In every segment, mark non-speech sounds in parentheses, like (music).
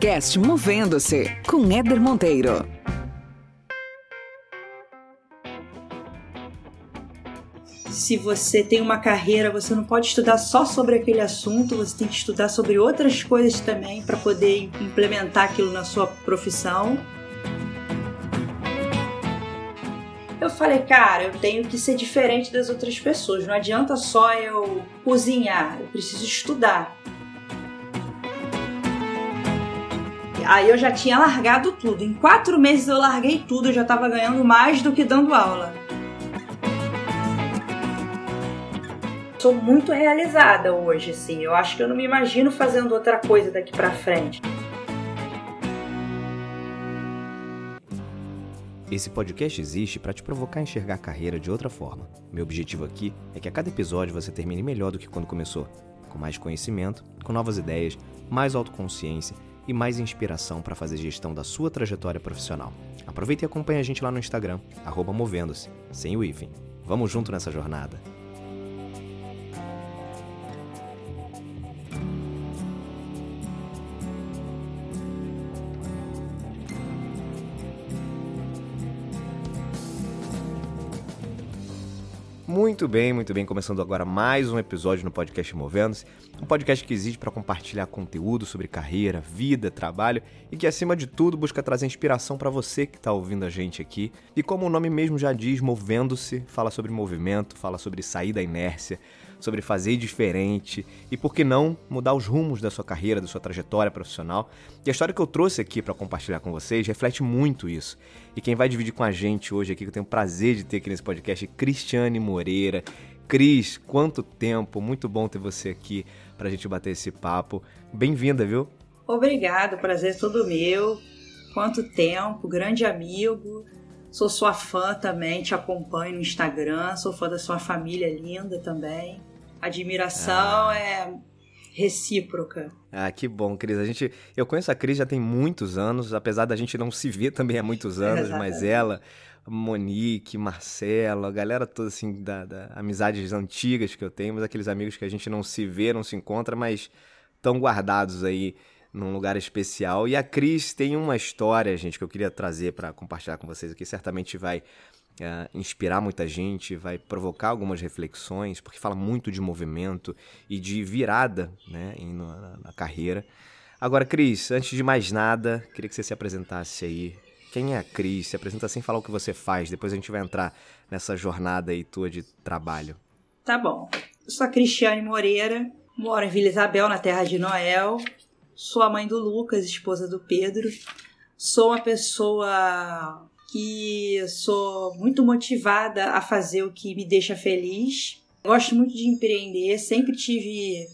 Podcast Movendo-se com Éder Monteiro. Se você tem uma carreira, você não pode estudar só sobre aquele assunto, você tem que estudar sobre outras coisas também para poder implementar aquilo na sua profissão. Eu falei, cara, eu tenho que ser diferente das outras pessoas. Não adianta só eu cozinhar, eu preciso estudar. Aí eu já tinha largado tudo. Em quatro meses eu larguei tudo, eu já estava ganhando mais do que dando aula. Sou muito realizada hoje, assim. Eu acho que eu não me imagino fazendo outra coisa daqui para frente. Esse podcast existe para te provocar a enxergar a carreira de outra forma. Meu objetivo aqui é que a cada episódio você termine melhor do que quando começou, com mais conhecimento, com novas ideias, mais autoconsciência e mais inspiração para fazer gestão da sua trajetória profissional. Aproveite e acompanhe a gente lá no Instagram, movendo-se, sem o hífen. Vamos junto nessa jornada. Muito bem, muito bem. Começando agora mais um episódio no podcast Movendo-se, um podcast que existe para compartilhar conteúdo sobre carreira, vida, trabalho e que, acima de tudo, busca trazer inspiração para você que está ouvindo a gente aqui. E como o nome mesmo já diz, Movendo-se fala sobre movimento, fala sobre sair da inércia, sobre fazer diferente e, por que não, mudar os rumos da sua carreira, da sua trajetória profissional. E a história que eu trouxe aqui para compartilhar com vocês reflete muito isso. E quem vai dividir com a gente hoje aqui, que eu tenho o prazer de ter aqui nesse podcast, é Cristiane Moreira. Cris, quanto tempo, muito bom ter você aqui para a gente bater esse papo. Bem-vinda, viu? Obrigado, prazer é todo meu. Quanto tempo, grande amigo. Sou sua fã também, te acompanho no Instagram, sou fã da sua família linda também admiração ah. é recíproca. Ah, que bom, Cris. A gente, eu conheço a Cris já tem muitos anos, apesar da gente não se ver também há muitos (laughs) anos, mas ela, Monique, Marcela, a galera toda assim da, da, amizades antigas que eu tenho, mas aqueles amigos que a gente não se vê, não se encontra, mas estão guardados aí num lugar especial. E a Cris tem uma história, gente, que eu queria trazer para compartilhar com vocês aqui. Certamente vai uh, inspirar muita gente, vai provocar algumas reflexões, porque fala muito de movimento e de virada né, na, na carreira. Agora, Cris, antes de mais nada, queria que você se apresentasse aí. Quem é a Cris? Se apresenta sem falar o que você faz, depois a gente vai entrar nessa jornada aí tua de trabalho. Tá bom. Eu sou a Cristiane Moreira, moro em Vila Isabel, na terra de Noel. Sou a mãe do Lucas, esposa do Pedro. Sou uma pessoa que sou muito motivada a fazer o que me deixa feliz. Gosto muito de empreender, sempre tive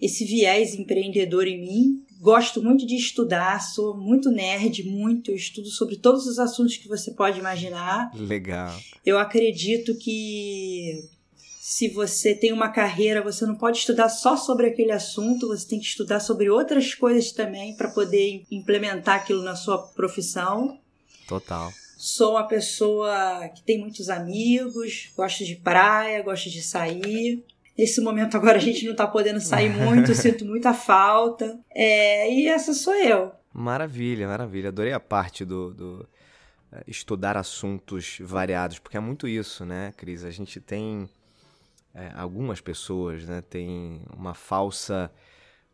esse viés empreendedor em mim. Gosto muito de estudar, sou muito nerd, muito, estudo sobre todos os assuntos que você pode imaginar. Legal. Eu acredito que se você tem uma carreira, você não pode estudar só sobre aquele assunto, você tem que estudar sobre outras coisas também para poder implementar aquilo na sua profissão. Total. Sou uma pessoa que tem muitos amigos, gosto de praia, gosto de sair. Nesse momento agora a gente não está podendo sair muito, (laughs) sinto muita falta. É, e essa sou eu. Maravilha, maravilha. Adorei a parte do, do uh, estudar assuntos variados, porque é muito isso, né, Cris? A gente tem. É, algumas pessoas né, têm uma falsa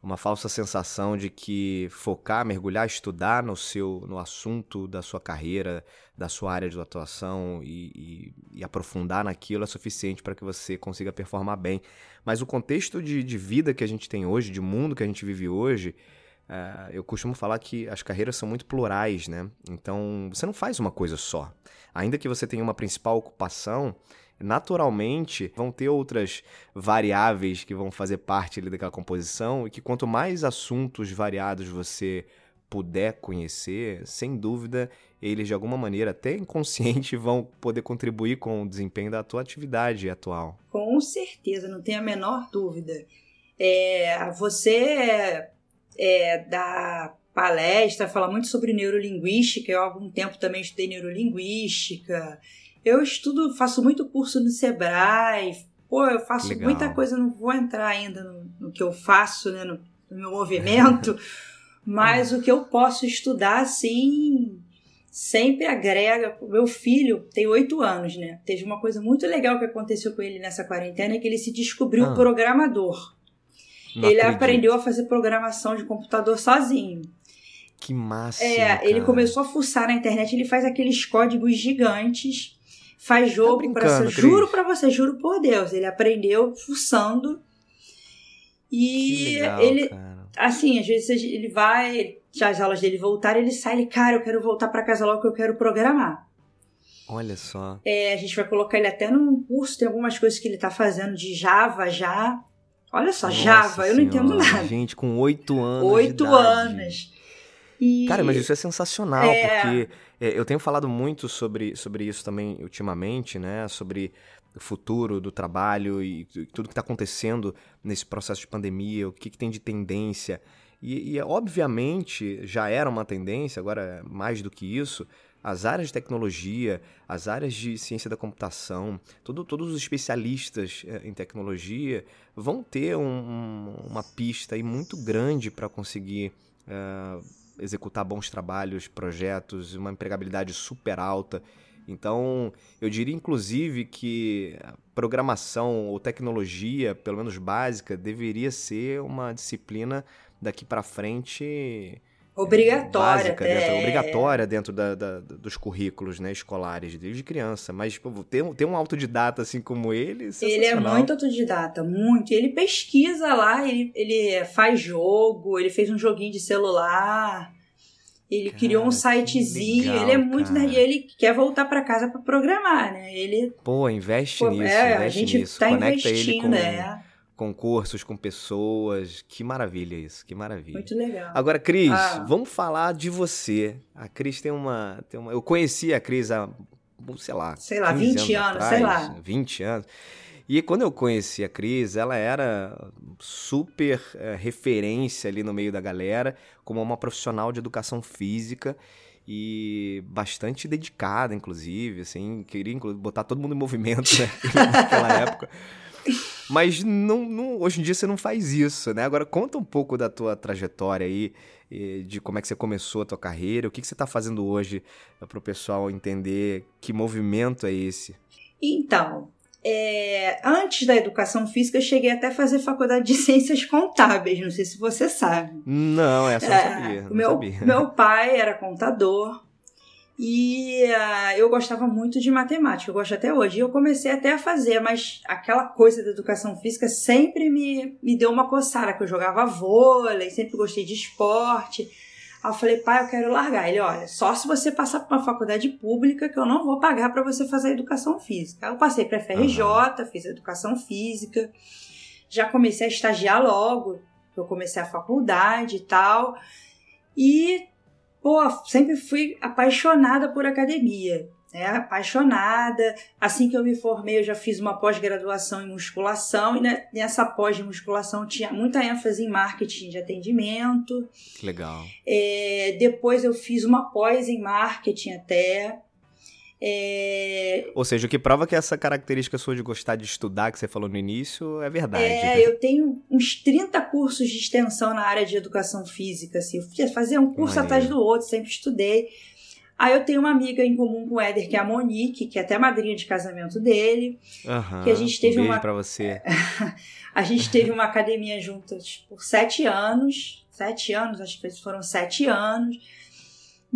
uma falsa sensação de que focar, mergulhar, estudar no seu no assunto da sua carreira, da sua área de atuação e, e, e aprofundar naquilo é suficiente para que você consiga performar bem. Mas o contexto de, de, vida que a gente tem hoje, de mundo que a gente vive hoje, uh, eu costumo falar que as carreiras são muito plurais, né? Então você não faz uma coisa só. Ainda que você tenha uma principal ocupação, naturalmente vão ter outras variáveis que vão fazer parte ali daquela composição e que quanto mais assuntos variados você puder conhecer, sem dúvida, eles de alguma maneira, até inconsciente, (laughs) vão poder contribuir com o desempenho da tua atividade atual. Com certeza, não tenho a menor dúvida. É, você é, dá palestra, fala muito sobre neurolinguística, eu há algum tempo também estudei neurolinguística, eu estudo, faço muito curso no Sebrae, pô, eu faço Legal. muita coisa, não vou entrar ainda no, no que eu faço, né, no, no meu movimento, (laughs) Mas o que eu posso estudar, assim, sempre agrega. Meu filho tem oito anos, né? Teve uma coisa muito legal que aconteceu com ele nessa quarentena, que ele se descobriu Ah. programador. Não ele acredito. aprendeu a fazer programação de computador sozinho. Que massa. É, ele começou a fuçar na internet, ele faz aqueles códigos gigantes, faz jogo Tá você. Juro pra você, juro por Deus. Ele aprendeu fuçando. E legal, ele, cara. assim, às vezes ele vai, já as aulas dele voltarem, ele sai, ele, cara, eu quero voltar pra casa logo que eu quero programar. Olha só. É, a gente vai colocar ele até num curso, tem algumas coisas que ele tá fazendo de Java já. Olha só, Nossa Java, eu não entendo Senhora, nada. Gente, com oito anos. Oito anos. E... Cara, mas isso é sensacional, É. porque é, eu tenho falado muito sobre, sobre isso também ultimamente, né? Sobre o futuro do trabalho e tu- tudo que está acontecendo nesse processo de pandemia, o que, que tem de tendência. E, e, obviamente já era uma tendência, agora é mais do que isso, as áreas de tecnologia, as áreas de ciência da computação, todo- todos os especialistas eh, em tecnologia vão ter um- um- uma pista aí muito grande para conseguir eh, executar bons trabalhos, projetos, uma empregabilidade super alta. Então, eu diria inclusive que programação ou tecnologia, pelo menos básica, deveria ser uma disciplina daqui para frente Obrigatória, básica, até. dentro, obrigatória dentro da- da- dos currículos né, escolares desde criança. Mas pô, ter, um- ter um autodidata assim como ele, Ele é muito autodidata, muito. Ele pesquisa lá, ele, ele faz jogo, ele fez um joguinho de celular, ele Cara, criou um sitezinho, legal, ele é muito cara. nerd, e ele quer voltar pra casa pra programar, né? Ele Pô, investe pô, nisso, é, a investe gente nisso. tá Conecta ele investindo, com né? Concursos, com pessoas. Que maravilha isso, que maravilha. Muito legal. Agora, Cris, Ah. vamos falar de você. A Cris tem uma, tem uma. Eu conheci a Cris há, sei lá. Sei lá, 15 20 anos, sei lá. 20 anos. E quando eu conheci a Cris, ela era super eh, referência ali no meio da galera, como uma profissional de educação física e bastante dedicada, inclusive, assim, queria botar todo mundo em movimento, né, (laughs) naquela época. Mas não, não- hoje em dia você não faz isso, né? Agora conta um pouco da tua trajetória aí, eh, de como é que você começou a tua carreira, o que, que você está fazendo hoje para o pessoal entender que movimento é esse. Então, é, antes da educação física, eu cheguei até a fazer faculdade de (laughs) ciências contábeis, não sei se você sabe. Não, essa eu não É, sabia. Não meu, sabia. meu pai era contador e ah, eu gostava muito de matemática, eu gosto até hoje. E eu comecei até a fazer, mas aquela coisa da educação física sempre me, me deu uma coçada, que eu jogava vôlei, sempre gostei de esporte. Aí eu falei, pai, eu quero largar. Ele, olha, só se você passar por uma faculdade pública que eu não vou pagar para você fazer educação física. Aí eu passei para FRJ, fiz educação física, já comecei a estagiar logo, eu comecei a faculdade e tal. E, pô, sempre fui apaixonada por academia. Né? Apaixonada. Assim que eu me formei, eu já fiz uma pós-graduação em musculação. E ne- nessa pós de musculação tinha muita ênfase em marketing de atendimento. Que legal. É, depois eu fiz uma pós em marketing até. É, Ou seja, o que prova que essa característica sua de gostar de estudar, que você falou no início, é verdade. É, eu tenho uns 30 cursos de extensão na área de educação física. Assim. Eu fazia um curso Maneiro. atrás do outro, sempre estudei. Aí eu tenho uma amiga em comum com o Éder, que é a Monique, que é até madrinha de casamento dele. Aham, que a gente teve um beijo uma- pra você. (laughs) A gente teve uma academia juntas por sete anos. Sete anos, acho que foram sete anos.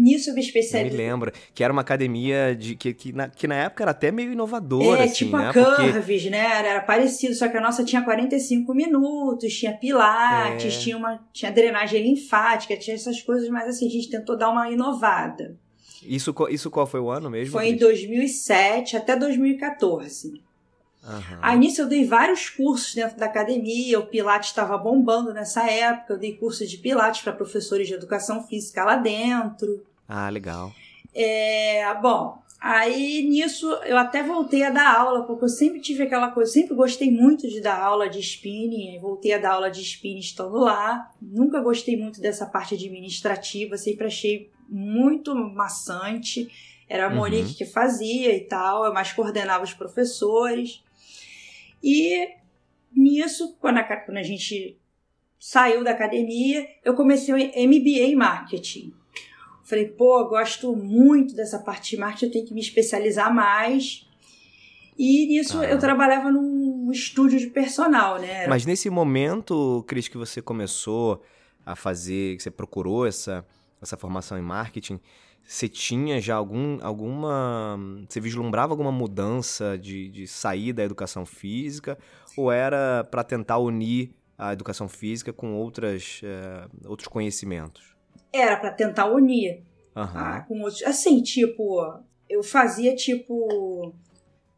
Nisso eu me Eu me especializei. lembro que era uma academia de que, que, na, que na época era até meio inovadora, É, assim, tipo né? a Porque Curves, né? Era, era parecido, só que a nossa tinha 45 minutos, tinha pilates, É. tinha, uma, tinha drenagem linfática, tinha essas coisas, mas assim, a gente tentou dar uma inovada. isso, isso qual foi o ano mesmo? Foi em Cris? 2007 até 2014. Aham. Aí nisso eu dei vários cursos dentro da academia, o Pilates estava bombando nessa época, eu dei curso de Pilates para professores de educação física lá dentro. Ah, legal. É, bom, aí nisso eu até voltei a dar aula, porque eu sempre tive aquela coisa, sempre gostei muito de dar aula de spinning, aí voltei a dar aula de spinning estando lá. Nunca gostei muito dessa parte administrativa, sempre achei muito maçante. Era a Uhum. Monique que fazia e tal, eu mais coordenava os professores. E nisso, quando a, quando a gente saiu da academia, eu comecei o MBA em marketing. Falei, pô, gosto muito dessa parte de marketing, eu tenho que me especializar mais. E nisso ah. eu trabalhava num estúdio de personal, né? Mas nesse momento, Cris, que você começou a fazer, que você procurou essa, essa formação em marketing, você tinha já algum, alguma. Você vislumbrava alguma mudança de, de sair da educação física? Ou era para tentar unir a educação física com outras, é, outros conhecimentos? Era para tentar unir. Uhum. Com outros. Assim, tipo, eu fazia tipo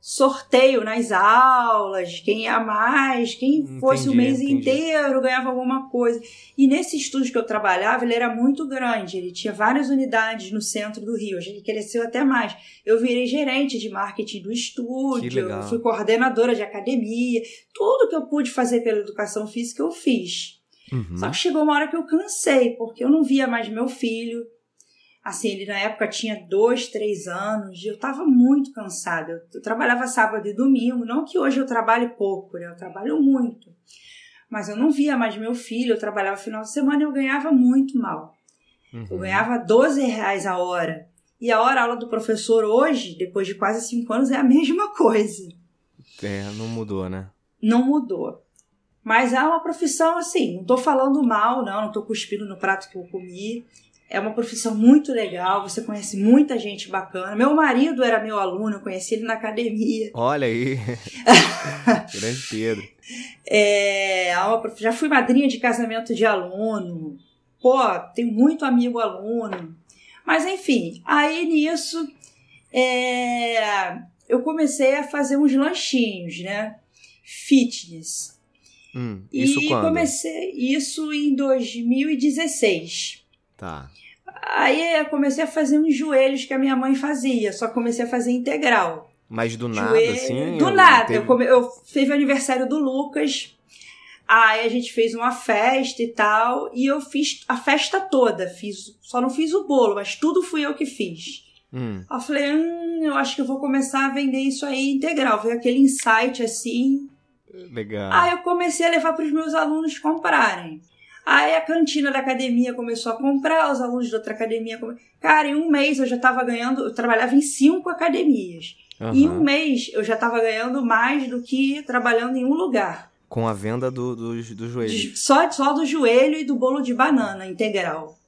sorteio nas aulas, quem ia mais, quem entendi, fosse o mês entendi. inteiro ganhava alguma coisa. E nesse estúdio que eu trabalhava, ele era muito grande, ele tinha várias unidades no centro do Rio, ele cresceu até mais. Eu virei gerente de marketing do estúdio, fui coordenadora de academia, tudo que eu pude fazer pela educação física eu fiz. Uhum. Só que chegou uma hora que eu cansei, porque eu não via mais meu filho, Assim, ele na época tinha dois, três anos, e eu estava muito cansada. Eu, eu, trabalhava sábado e domingo, não que hoje eu trabalhe pouco, né? Eu trabalho muito. Mas eu não via mais meu filho, eu trabalhava final de semana e eu ganhava muito mal. Uhum. Eu ganhava 12 reais a hora. E a hora aula do professor hoje, depois de quase cinco anos, é a mesma coisa. É, não mudou, né? Não mudou. Mas é uma profissão assim, não tô falando mal, não, não tô cuspindo no prato que eu comi. É uma profissão muito legal, você conhece muita gente bacana. Meu marido era meu aluno, eu conheci ele na academia. (laughs) Olha aí. (laughs) Grande Pedro. É, já fui madrinha de casamento de aluno. Pô, tenho muito amigo aluno. Mas enfim, aí nisso é, eu comecei a fazer uns lanchinhos, né? Fitness. Hum, isso e quando? comecei isso em 2016. Tá. Aí eu comecei a fazer uns joelhos que a minha mãe fazia, só comecei a fazer integral. Mas do nada, Joelho... assim? Do nada. Teve... Eu, come... eu fiz o aniversário do Lucas, aí a gente fez uma festa e tal, e eu fiz a festa toda. Fiz, só não fiz o bolo, mas tudo fui eu que fiz. Hum. Aí eu falei, hum, eu acho que eu vou começar a vender isso aí integral. Foi aquele insight assim. Legal. Aí eu comecei a levar para os meus alunos comprarem. Aí a cantina da academia começou a comprar, os alunos da outra academia. Cara, em um mês eu já estava ganhando. Eu trabalhava em cinco academias. Uhum. Em um mês eu já estava ganhando mais do que trabalhando em um lugar. Com a venda do, do, do joelho. Só, só do joelho e do bolo de banana integral.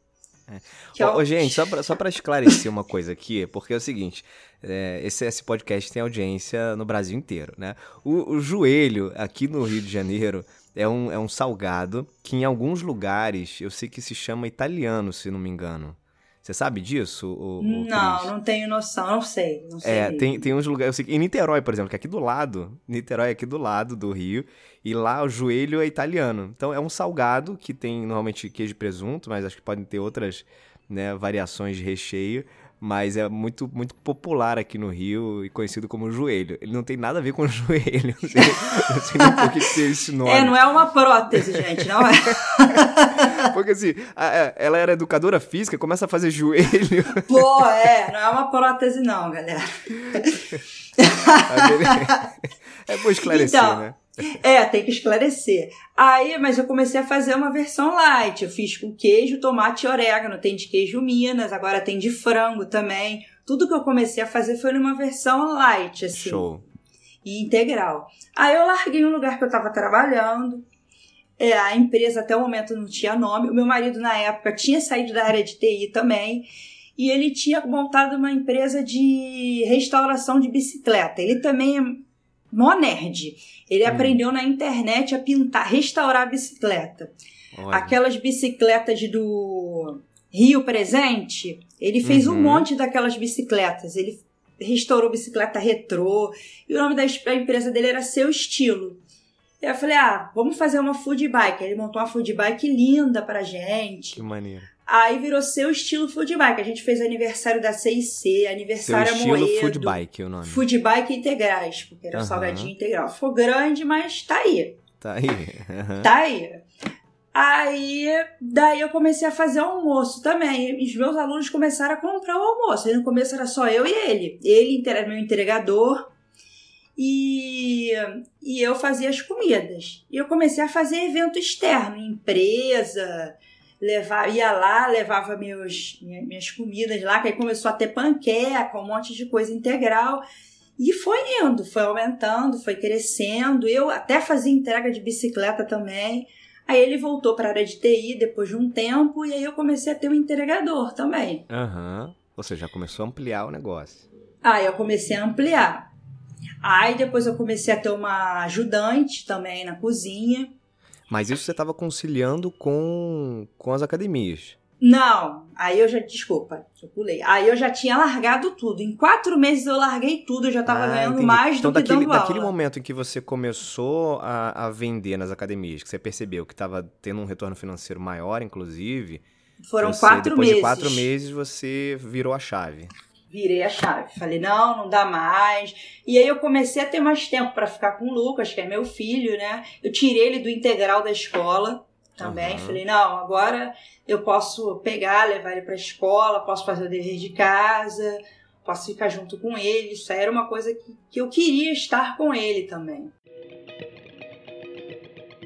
É. é o... Gente, só para só esclarecer uma coisa aqui, porque é o seguinte: é, esse, esse podcast tem audiência no Brasil inteiro, né? O, o joelho aqui no Rio de Janeiro é um, é um salgado que em alguns lugares eu sei que se chama italiano, se não me engano. Você sabe disso? O, o não, Chris? não tenho noção, não sei. Não sei é, tem, tem uns lugares. Sei, em Niterói, por exemplo, que é aqui do lado. Niterói é aqui do lado do Rio. E lá o joelho é italiano. Então é um salgado que tem normalmente queijo e presunto, mas acho que podem ter outras né, variações de recheio mas é muito, muito popular aqui no Rio e conhecido como joelho. Ele não tem nada a ver com (laughs) joelho. Não sei, não sei nem por que tem esse nome. É, não é uma prótese, gente, não é? (laughs) Porque assim, ela era educadora física, começa a fazer joelho. (laughs) Pô, é, não é uma prótese, não, galera. é bom esclarecer, então, né? É, tem que esclarecer. Aí, mas eu comecei a fazer uma versão light. Eu fiz com queijo, tomate e orégano. Tem de queijo Minas, agora tem de frango também. Tudo que eu comecei a fazer foi numa versão light, assim. Show. E integral. Aí eu larguei um lugar que eu tava trabalhando. É, a empresa até o momento não tinha nome. O meu marido, na época, tinha saído da área de TI também. E ele tinha montado uma empresa de restauração de bicicleta. Ele também é mó nerd. Ele hum. aprendeu na internet a pintar, restaurar a bicicleta. Olha. Aquelas bicicletas do Rio Presente, ele fez uhum. um monte daquelas bicicletas. Ele restaurou bicicleta retrô. E o nome da empresa dele era Seu Estilo. E eu falei, ah, vamos fazer uma food bike. Ele montou uma food bike linda pra gente. Que maneiro. Aí virou seu estilo food bike. A gente fez aniversário da CIC, aniversário seu estilo Moedo, food bike, o nome. Food bike integrais, porque era uhum. salgadinho integral. Ficou grande, mas tá aí. Tá aí. (laughs) Uhum. Tá aí. Aí, daí eu comecei a fazer almoço também. E os meus alunos começaram a comprar o almoço. Aí no começo era só eu e ele. Ele era meu entregador E, e eu fazia as comidas. E eu comecei a fazer evento externo, empresa, levar, ia lá, levava meus, minhas comidas lá, que aí começou a ter panqueca, um monte de coisa integral. E foi indo, foi aumentando, foi crescendo. Eu até fazia entrega de bicicleta também. Aí ele voltou para a área de TI depois de um tempo, e aí eu comecei a ter um entregador também. Aham. Uhum. Seja, já começou a ampliar o negócio. Aí eu comecei a ampliar. Aí depois eu comecei a ter uma ajudante também na cozinha. Mas isso você estava conciliando com, com as academias? Não, aí eu já, desculpa, eu pulei. Aí eu já tinha largado tudo. Em quatro meses eu larguei tudo, eu já estava ah, ganhando entendi. mais então, do daquele, que dando daquele momento em que você começou a, a vender nas academias, que você percebeu que estava tendo um retorno financeiro maior, inclusive... Foram você, quatro depois meses. Depois de quatro meses você virou a chave virei a chave. Falei, não, não dá mais. E aí eu comecei a ter mais tempo para ficar com o Lucas, que é meu filho, né? Eu tirei ele do integral da escola também. Uhum. Falei, não, agora eu posso pegar, levar ele para a escola, posso fazer o dever de casa, posso ficar junto com ele. Isso aí era uma coisa que, que eu queria estar com ele também.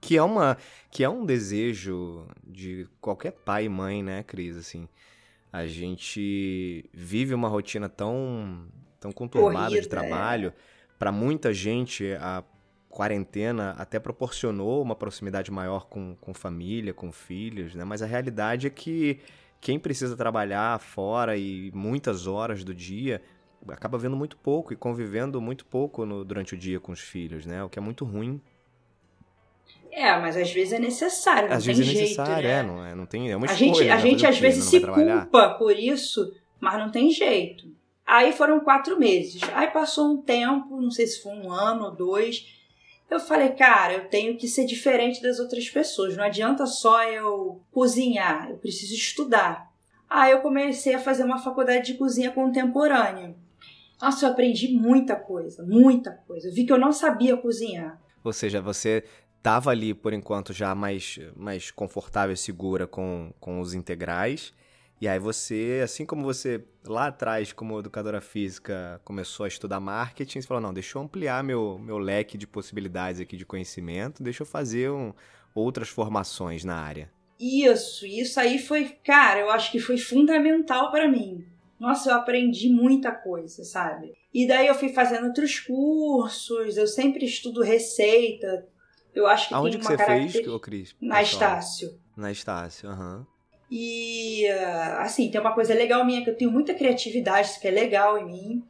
Que é uma que é um desejo de qualquer pai e mãe, né, Cris? Assim, a gente vive uma rotina tão, tão conturbada Corrida, de trabalho. É. Para muita gente, a quarentena até proporcionou uma proximidade maior com, com família, com filhos, né? Mas a realidade é que quem precisa trabalhar fora e muitas horas do dia acaba vendo muito pouco e convivendo muito pouco no, durante o dia com os filhos, né? O que é muito ruim é, mas às vezes é necessário, não às tem vezes jeito, é necessário, né? é, não é, não tem, é uma a escolha. Gente, a né? gente às vezes se culpa por isso, mas não tem jeito. Aí foram quatro meses. Aí passou um tempo, não sei se foi um ano ou dois. Eu falei, cara, eu tenho que ser diferente das outras pessoas. Não adianta só eu cozinhar, eu preciso estudar. Aí eu comecei a fazer uma faculdade de cozinha contemporânea. Nossa, eu aprendi muita coisa, muita coisa. Eu vi que eu não sabia cozinhar. Ou seja, você tava ali, por enquanto, já mais, mais confortável e segura com, com os integrais. E aí você, assim como você lá atrás, como educadora física, começou a estudar marketing, você falou, não, deixa eu ampliar meu, meu leque de possibilidades aqui de conhecimento, deixa eu fazer um, outras formações na área. Isso, isso aí foi, cara, eu acho que foi fundamental para mim. Nossa, eu aprendi muita coisa, sabe? E daí eu fui fazendo outros cursos, eu sempre estudo receita, eu acho que Aonde tem que uma você caracter... fez, ô Cris? Na Estácio. Na Estácio, aham. Uhum. E, assim, tem uma coisa legal minha, que eu tenho muita criatividade, isso que é legal em mim.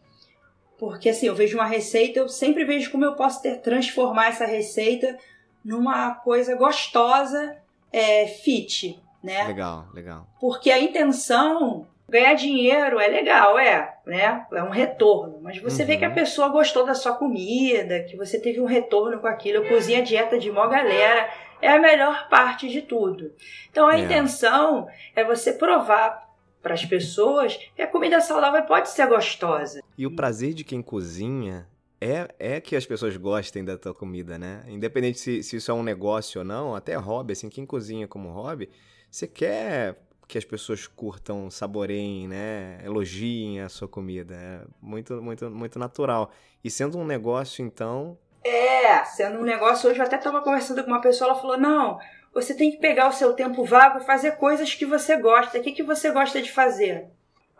Porque, assim, eu vejo uma receita, eu sempre vejo como eu posso ter, transformar essa receita numa coisa gostosa, é, fit, né? Legal, legal. Porque a intenção Ganhar dinheiro é legal, é, né? É um retorno. Mas você uhum. vê que a uhum. pessoa gostou da sua comida, que você teve um retorno com aquilo. Eu cozinho a dieta de mó galera. É a melhor parte de tudo. Então a é. intenção é você provar para as pessoas que a comida saudável pode ser gostosa. E o prazer de quem cozinha é, é que as pessoas gostem da tua comida, né? Independente se, se isso é um negócio ou não, até hobby, assim, quem cozinha como hobby, você quer que as pessoas curtam, saboreiem, né? Elogiem a sua comida. É muito, muito, muito natural. E sendo um negócio, então. É, sendo um negócio, hoje eu até estava conversando com uma pessoa, ela falou: não, você tem que pegar o seu tempo vago e fazer coisas que você gosta. O que, que você gosta de fazer?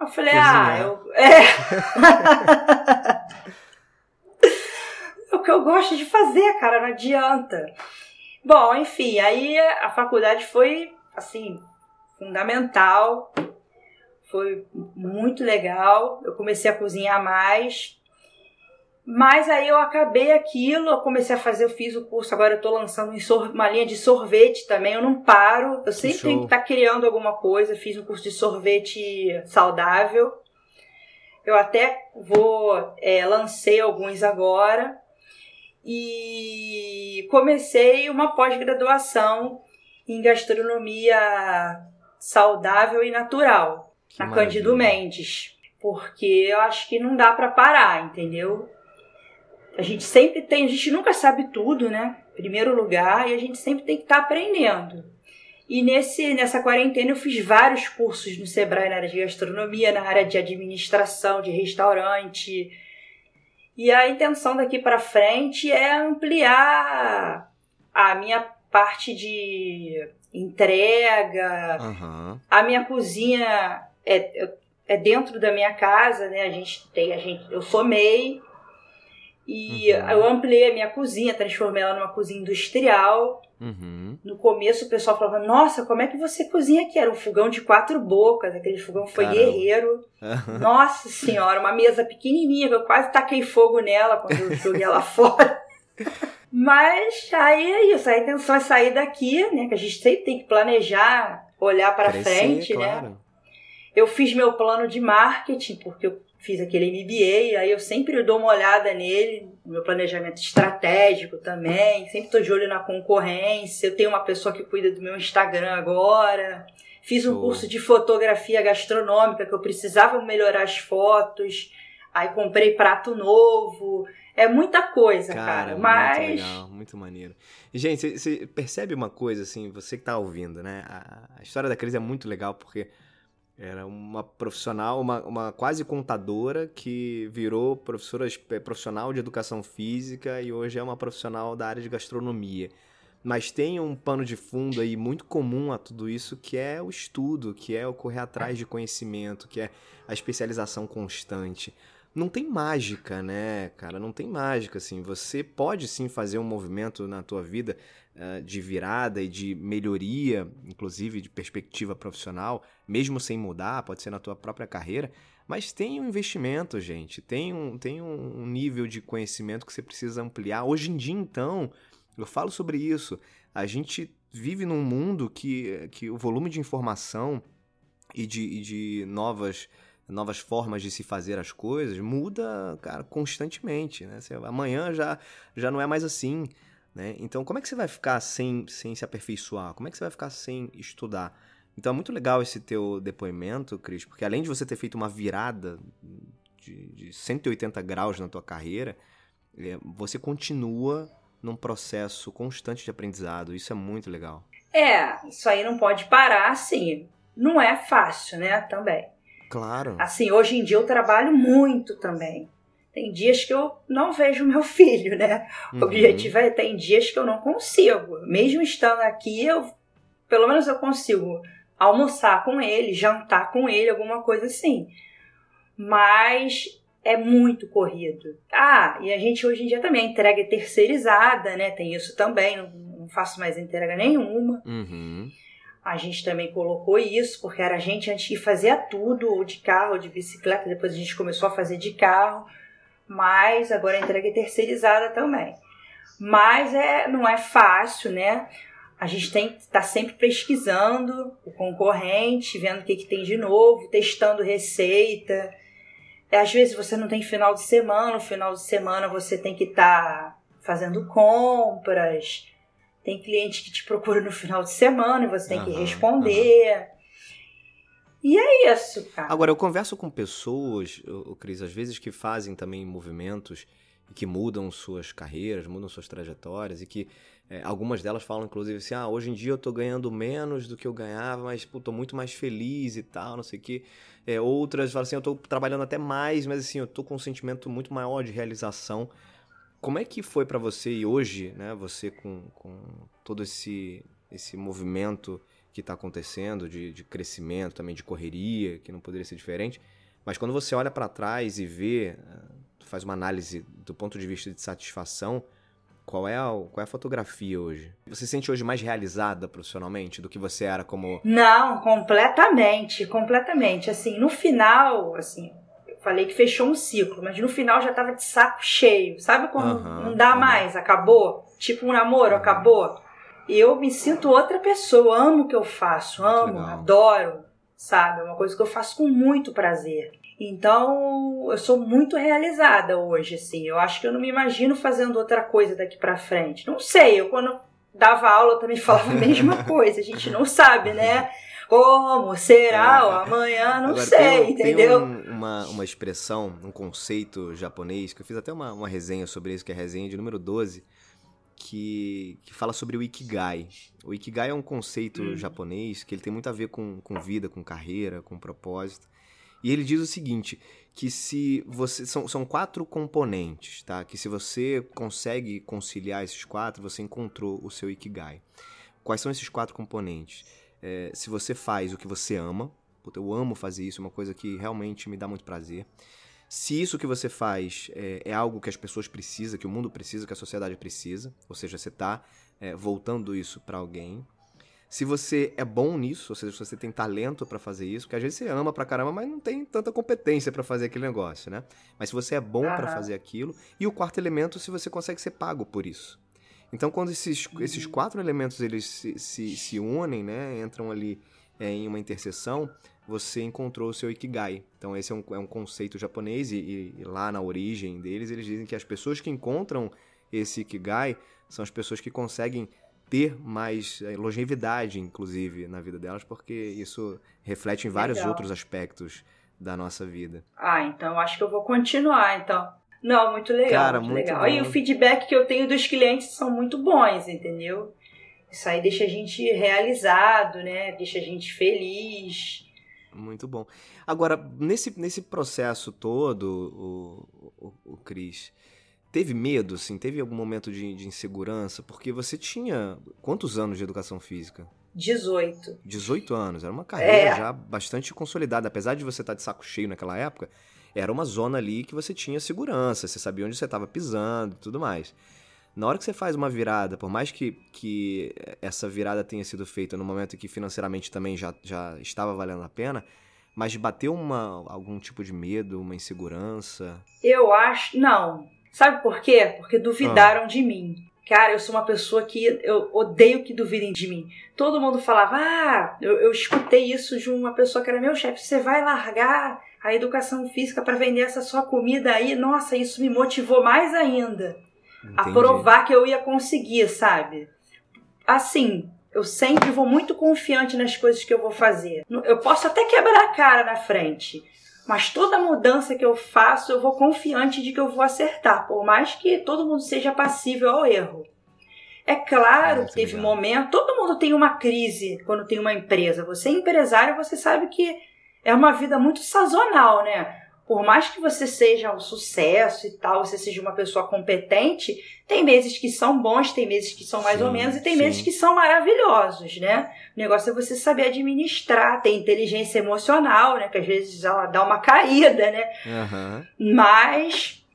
Eu falei, ah, Cozinhar. ah, eu. É. (laughs) é o que eu gosto de fazer, cara, não adianta. Bom, enfim, aí a faculdade foi, assim, fundamental. Foi muito legal. Eu comecei a cozinhar mais. Mas aí eu acabei aquilo, eu comecei a fazer, eu fiz o curso, agora eu tô lançando uma linha de sorvete também, eu não paro, eu sempre tenho que estar tá criando alguma coisa, fiz um curso de sorvete saudável. Eu até vou, é, lancei alguns agora. e comecei uma pós-graduação em gastronomia saudável e natural Que na maravilha. Cândido Mendes, porque eu acho que não dá para parar, entendeu? A gente sempre tem, a gente nunca sabe tudo, né? Primeiro lugar, e a gente sempre tem que estar aprendendo. E nesse, nessa quarentena eu fiz vários cursos no Sebrae na área de gastronomia, na área de administração, de restaurante. E a intenção daqui para frente é ampliar a minha parte de entrega, Aham. a minha cozinha é, é dentro da minha casa, né? A gente tem, a gente, eu sou MEI e Uhum. eu ampliei a minha cozinha, transformei ela numa cozinha industrial. Uhum. No começo o pessoal falava: Nossa, como é que você cozinha aqui? Era um fogão de quatro bocas, aquele fogão foi Caramba. guerreiro. (laughs) Nossa senhora, uma mesa pequenininha, que eu quase taquei fogo nela quando eu joguei ela (laughs) fora. Mas aí é isso, a intenção é sair daqui, né? Que a gente sempre tem que planejar, olhar para Crescer, frente, né? claro. Eu fiz meu plano de marketing, porque eu fiz aquele MBA, aí eu sempre dou uma olhada nele, meu planejamento estratégico também, sempre estou de olho na concorrência, eu tenho uma pessoa que cuida do meu Instagram agora, fiz um Show. curso de fotografia gastronômica, que eu precisava melhorar as fotos, aí comprei prato novo, é muita coisa, cara, Cara, muito mas... legal, muito maneiro. Gente, você percebe uma coisa, assim, você que tá ouvindo, né? A, a história da Cris é muito legal porque era uma profissional, uma, uma quase contadora que virou professora eh, profissional de educação física e hoje é uma profissional da área de gastronomia. Mas tem um pano de fundo aí muito comum a tudo isso, que é o estudo, que é o correr atrás de conhecimento, que é a especialização constante não tem mágica, né, cara? Não tem mágica, assim. Você pode sim fazer um movimento na tua vida uh, de virada e de melhoria, inclusive de perspectiva profissional, mesmo sem mudar, pode ser na tua própria carreira. Mas tem um investimento, gente. Tem um, tem um nível de conhecimento que você precisa ampliar. Hoje em dia, então, eu falo sobre isso. A gente vive num mundo que, que o volume de informação e de, e de novas novas formas de se fazer as coisas muda, cara, constantemente, né? Você, amanhã já, já não é mais assim, né? Então, como é que você vai ficar sem, sem se aperfeiçoar? Como é que você vai ficar sem estudar? Então, é muito legal esse teu depoimento, Cris, porque além de você ter feito uma virada de, de 180 graus na tua carreira, é, você continua num processo constante de aprendizado. Isso é muito legal. É, isso aí não pode parar, assim. Não é fácil, né, também. Claro. Assim, hoje em dia eu trabalho muito também. Tem dias que eu não vejo meu (laughs) filho, né? O Uhum. objetivo é tem dias que eu não consigo. Mesmo estando aqui, eu pelo menos eu consigo almoçar com ele, jantar com ele, alguma coisa assim. Mas é muito corrido. Ah, e a gente hoje em dia também a entrega é terceirizada, né? Tem isso também, não, não faço mais entrega nenhuma. Uhum. A gente também colocou isso, porque era a gente antes que fazia tudo, ou de carro, ou de bicicleta, depois a gente começou a fazer de carro, mas agora a entrega é terceirizada também. Mas é, não é fácil, né? A gente tem que estar sempre pesquisando o concorrente, vendo o que, que tem de novo, testando receita. E às vezes você não tem final de semana, no final de semana você tem que estar fazendo compras. Tem cliente que te procura no final de semana e você tem que Aham, responder. E é isso, cara. Agora, eu converso com pessoas, Cris, às vezes que fazem também movimentos e que mudam suas carreiras, mudam suas trajetórias e que é, algumas delas falam, inclusive, assim, ah, hoje em dia eu tô ganhando menos do que eu ganhava, mas, pô, tô muito mais feliz e tal, não sei o quê. É, outras falam assim, eu tô trabalhando até mais, mas, assim, eu tô com um sentimento muito maior de realização. Como é que foi pra você e hoje, né, você com, com todo esse, esse movimento que está acontecendo de, de crescimento, também de correria, que não poderia ser diferente, mas quando você olha para trás e vê, eh, faz uma análise do ponto de vista de satisfação, qual é, a, qual é a fotografia hoje? Você se sente hoje mais realizada profissionalmente do que você era como... Não, completamente, completamente. Assim, no final, assim, falei que fechou um ciclo, mas no final já tava de saco cheio. Sabe quando não dá mais, acabou? Tipo um namoro, acabou. Eu me sinto outra pessoa, amo o que eu faço, Muito amo, legal. adoro, sabe? É uma coisa que eu faço com muito prazer. Então, eu sou muito realizada hoje, assim. Eu acho que eu não me imagino fazendo outra coisa daqui para frente. Não sei, eu quando dava aula eu também (laughs) falava a mesma (laughs) coisa. A gente não sabe, né? Como será é. amanhã, não Agora, sei, tem, entendeu? Tem um, uma, uma expressão, um conceito japonês, que eu fiz até uma, uma resenha sobre isso, que é a resenha de número 12, que, que fala sobre o Ikigai. O Ikigai é um conceito hum. japonês que ele tem muito a ver com, com vida, com carreira, com propósito. E ele diz o seguinte, que se você são, são quatro componentes, tá? Que se você consegue conciliar esses quatro, você encontrou o seu ikigai. Quais são esses quatro componentes? É, se você faz o que você ama, puta, eu amo fazer isso, é uma coisa que realmente me dá muito prazer. Se isso que você faz é, é algo que as pessoas precisam, que o mundo precisa, que a sociedade precisa, ou seja, você está é, voltando isso para alguém se você é bom nisso, ou seja, se você tem talento para fazer isso, porque às vezes você ama pra caramba, mas não tem tanta competência para fazer aquele negócio, né? Mas se você é bom uhum. para fazer aquilo, e o quarto elemento, se você consegue ser pago por isso. Então, quando esses, uhum. esses quatro elementos eles se, se, se unem, né, entram ali é, em uma interseção, você encontrou o seu Ikigai. Então, esse é um, é um conceito japonês, e, e lá na origem deles, eles dizem que as pessoas que encontram esse Ikigai são as pessoas que conseguem ter mais eh, longevidade, inclusive, na vida delas, porque isso reflete em vários Legal. outros aspectos da nossa vida. Ah, então acho que eu vou continuar, então. Não, muito legal, Cara, muito, muito legal. Bom. E o feedback que eu tenho dos clientes são muito bons, entendeu? Isso aí deixa a gente realizado, né? Deixa a gente feliz. Muito bom. Agora, nesse, nesse processo todo, o, o, o Cris, Teve medo, assim? Teve algum momento de, de insegurança? Porque você tinha quantos anos de educação física? 18. 18 anos, era uma carreira é. já bastante consolidada. Apesar de você estar de saco cheio naquela época, era uma zona ali que você tinha segurança, você sabia onde você estava pisando e tudo mais. Na hora que você faz uma virada, por mais que, que essa virada tenha sido feita no momento em que financeiramente também já, já estava valendo a pena, mas bateu uma, algum tipo de medo, uma insegurança? Eu acho. Não. Sabe por quê? Porque duvidaram ah. de mim. Cara, eu sou uma pessoa que eu odeio que duvidem de mim. Todo mundo falava, ah, eu, eu escutei isso de uma pessoa que era meu chefe. Você vai largar a educação física para vender essa sua comida aí? Nossa, isso me motivou mais ainda Entendi. a provar que eu ia conseguir, sabe? Assim, eu sempre vou muito confiante nas coisas que eu vou fazer. Eu posso até quebrar a cara na frente, mas toda mudança que eu faço, eu vou confiante de que eu vou acertar, por mais que todo mundo seja passível ao erro. É claro que teve momento, todo mundo tem uma crise quando tem uma empresa. Você é empresário, você sabe que é uma vida muito sazonal, né? por mais que você seja um sucesso e tal, você seja uma pessoa competente, tem meses que são bons, tem meses que são mais sim, ou menos e tem sim. meses que são maravilhosos, né? O negócio é você saber administrar, ter inteligência emocional, né? Que às vezes ela dá uma caída, né? Uhum. Mas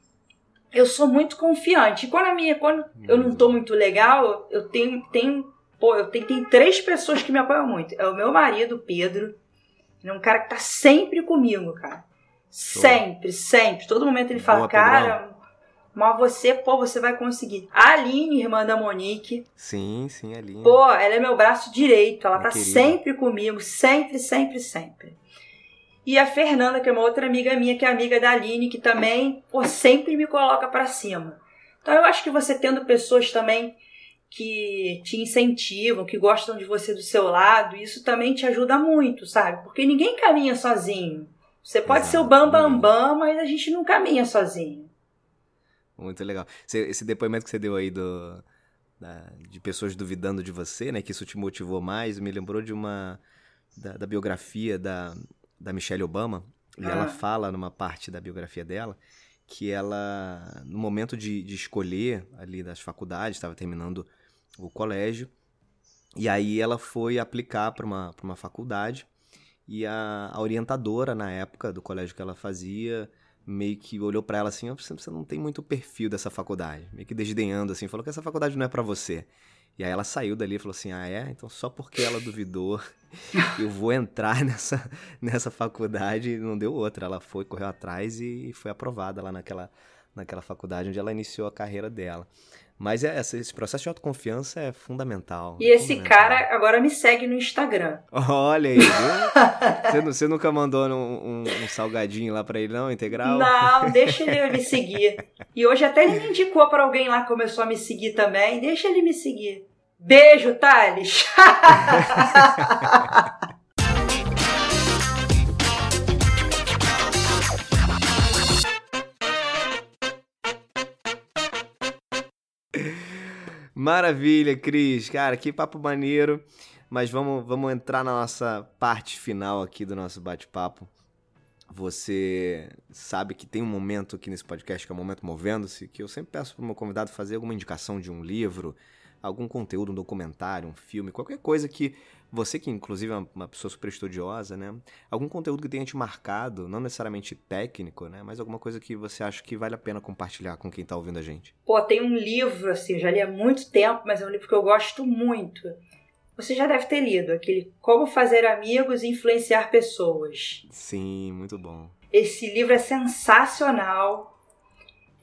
eu sou muito confiante. E quando a minha, quando eu não tô muito legal, eu tenho, tenho, pô, eu tenho, tenho três pessoas que me apoiam muito. É o meu marido, Pedro. Ele é um cara que tá sempre comigo, cara. Sempre, sempre. Todo momento ele fala, Boa, cara, mas você, pô, você vai conseguir. A Aline, irmã da Monique. Sim, sim, a Aline. Pô, ela é meu braço direito. Ela Minha tá querida. sempre comigo. Sempre, sempre, sempre. E a Fernanda, que é uma outra amiga minha, que é amiga da Aline, que também, pô, sempre me coloca para cima. Então eu acho que você tendo pessoas também que te incentivam, que gostam de você do seu lado, isso também te ajuda muito, sabe? Porque ninguém caminha sozinho. Você pode Exato. ser o bambambam, bam, bam, mas a gente não caminha sozinho. Muito legal. Esse depoimento que você deu aí do, da, de pessoas duvidando de você, né? Que isso te motivou mais, me lembrou de uma. da, da biografia da, da Michelle Obama. E ah. ela fala numa parte da biografia dela que ela, no momento de, de escolher ali das faculdades, estava terminando o colégio, e aí ela foi aplicar para uma, uma faculdade e a, a, orientadora, na época do colégio que ela fazia, meio que olhou para ela assim: oh, você não tem muito perfil dessa faculdade. Meio que desdenhando, assim, falou que essa faculdade não é para você. E aí ela saiu dali e falou assim: ah, é? Então só porque ela duvidou, (laughs) eu vou entrar nessa, nessa faculdade. Não deu outra. Ela foi, correu atrás e foi aprovada lá naquela, naquela faculdade onde ela iniciou a carreira dela. Mas é, esse processo de autoconfiança é fundamental. E esse fundamental. cara agora me segue no Instagram. Olha aí, viu? (laughs) você, você, nunca mandou um, um, um, salgadinho lá pra ele, não, integral? Não, (laughs) deixa ele me seguir. E hoje até ele me indicou para alguém lá que começou a me seguir também. Deixa ele me seguir. Beijo, Thales! (laughs) Maravilha, Cris. Cara, que papo maneiro. Mas vamos, vamos entrar na nossa parte final aqui do nosso bate-papo. Você sabe que tem um momento aqui nesse podcast que é o Momento Movendo-se, que eu sempre peço para o meu convidado fazer alguma indicação de um livro, algum conteúdo, um documentário, um filme, qualquer coisa que você que inclusive é uma pessoa super estudiosa, né? Algum conteúdo que tenha te marcado, não necessariamente técnico, né? Mas alguma coisa que você acha que vale a pena compartilhar com quem está ouvindo a gente. Pô, tem um livro, assim, já li há muito tempo, mas é um livro que eu gosto muito. Você já deve ter lido aquele Como Fazer Amigos e Influenciar Pessoas. Sim, muito bom. Esse livro é sensacional.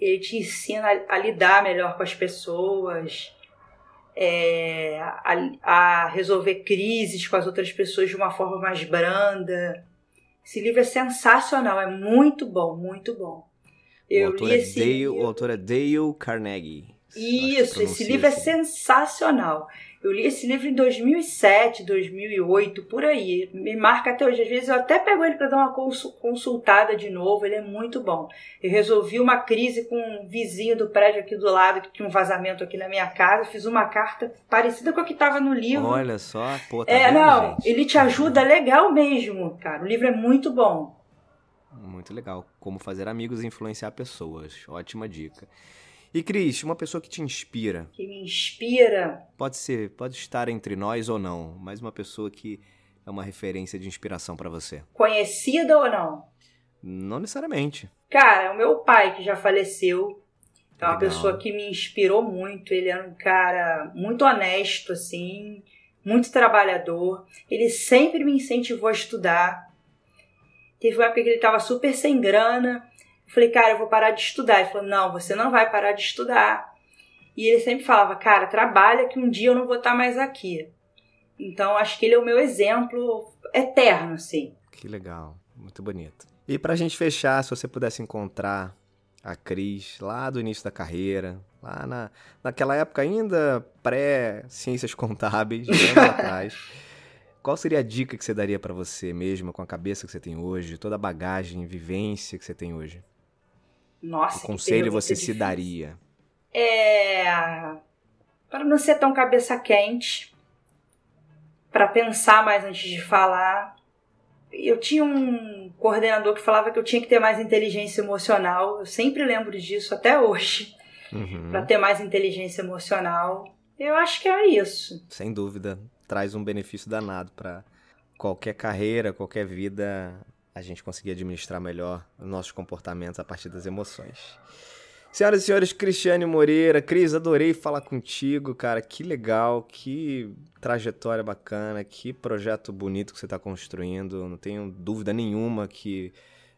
Ele te ensina a, a lidar melhor com as pessoas, é, a, a, resolver crises com as outras pessoas de uma forma mais branda. Esse livro é sensacional, é muito bom, muito bom. Eu o autor, li é Dale, livro... o autor é Dale Carnegie. Isso, esse livro é assim. é sensacional. Eu li esse livro em 2007, 2008, por aí. Me marca até hoje. Às vezes eu até pego ele para dar uma consultada de novo. Ele é muito bom. Eu resolvi uma crise com um vizinho do prédio aqui do lado que tinha um vazamento aqui na minha casa. Fiz uma carta parecida com a que estava no livro. Olha só, pô, tá É, vendo, não, gente? ele te ajuda legal mesmo, cara. O livro é muito bom. Muito legal. Como fazer amigos e influenciar pessoas. Ótima dica. E Cris, uma pessoa que te inspira. Que me inspira. Pode ser, pode estar entre nós ou não, mas uma pessoa que é uma referência de inspiração para você. Conhecida ou não? Não necessariamente. Cara, é o meu pai que já faleceu. É uma Legal. pessoa que me inspirou muito. Ele era um cara muito honesto, assim, muito trabalhador. Ele sempre me incentivou a estudar. Teve uma época que ele estava super sem grana Falei, cara, eu vou parar de estudar. Ele falou, não, você não vai parar de estudar. E ele sempre falava, cara, trabalha que um dia eu não vou estar mais aqui. Então, acho que ele é o meu exemplo eterno, assim. Que legal, muito bonito. E pra gente fechar, se você pudesse encontrar a Cris lá do início da carreira, lá na, naquela época ainda pré-ciências contábeis, anos (laughs) atrás, qual seria a dica que você daria para você mesma, com a cabeça que você tem hoje, toda a bagagem, vivência que você tem hoje? Nossa, que conselho você se daria? É. Para não ser tão cabeça quente, para pensar mais antes de falar. Eu tinha um coordenador que falava que eu tinha que ter mais inteligência emocional. Eu sempre lembro disso até hoje. Uhum. Para ter mais inteligência emocional. Eu acho que é isso. Sem dúvida. Traz um benefício danado para qualquer carreira, qualquer vida a gente conseguir administrar melhor os nossos comportamentos a partir das emoções. Senhoras e senhores, Cristiane Moreira, Cris, adorei falar contigo, cara. Que legal, que trajetória bacana, que projeto bonito que você está construindo. Não tenho dúvida nenhuma que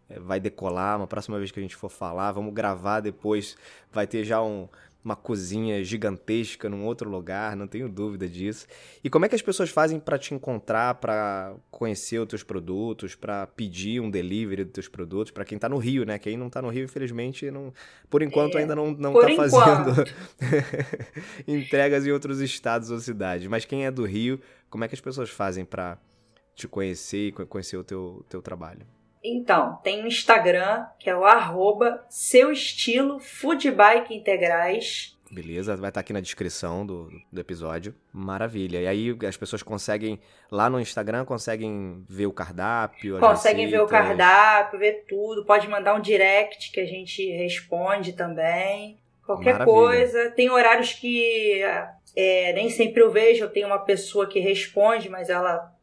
eh, vai decolar. Uma próxima vez que a gente for falar, vamos gravar depois. Vai ter já um, uma cozinha gigantesca num outro lugar, não tenho dúvida disso. E como é que as pessoas fazem para te encontrar, para conhecer os teus produtos, para pedir um delivery dos teus produtos, para quem está no Rio, né? Quem não está no Rio, infelizmente, não, por enquanto é, ainda não não tá fazendo (laughs) entregas em outros estados ou cidades. Mas quem é do Rio, como é que as pessoas fazem para te conhecer e conhecer o teu, teu trabalho? Então, tem um Instagram, que é o arroba seu estilo foodbike integrais. Beleza, vai estar aqui na descrição do, do episódio. Maravilha. E aí as pessoas conseguem, lá no Instagram, conseguem ver o cardápio. Conseguem ver o cardápio, ver tudo. Pode mandar um direct que a gente responde também. Qualquer Maravilha. coisa. Tem horários que é, nem sempre eu vejo. Eu tenho uma pessoa que responde, mas ela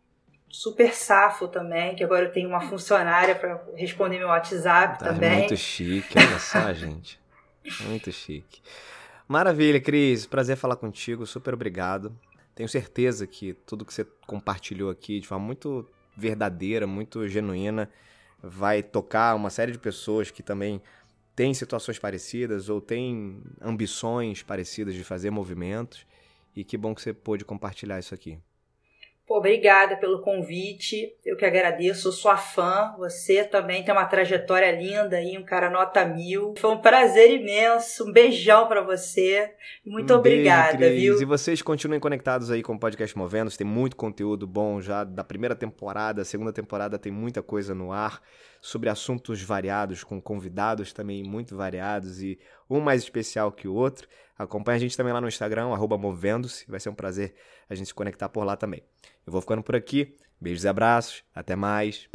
super safo também, que agora eu tenho uma funcionária para responder meu WhatsApp tá também. Muito chique, olha só, (laughs) gente. Muito chique. Maravilha, Cris. Prazer falar contigo. Super obrigado. Tenho certeza que tudo que você compartilhou aqui de forma muito verdadeira, muito genuína, vai tocar uma série de pessoas que também tem situações parecidas ou tem ambições parecidas de fazer movimentos. E que bom que você pôde compartilhar isso aqui. Pô, obrigada pelo convite. Eu que agradeço, sou sua fã. Você também tem uma trajetória linda aí, um cara nota mil. Foi um prazer imenso. Um beijão para você. Muito um obrigada, beijo, viu? E vocês continuem conectados aí com o podcast Movendo. Tem muito conteúdo bom já da primeira temporada. A segunda temporada tem muita coisa no ar sobre assuntos variados, com convidados também muito variados e um mais especial que o outro. Acompanhe a gente também lá no Instagram, Movendo-se. Vai ser um prazer a gente se conectar por lá também. Eu vou ficando por aqui. Beijos e abraços. Até mais.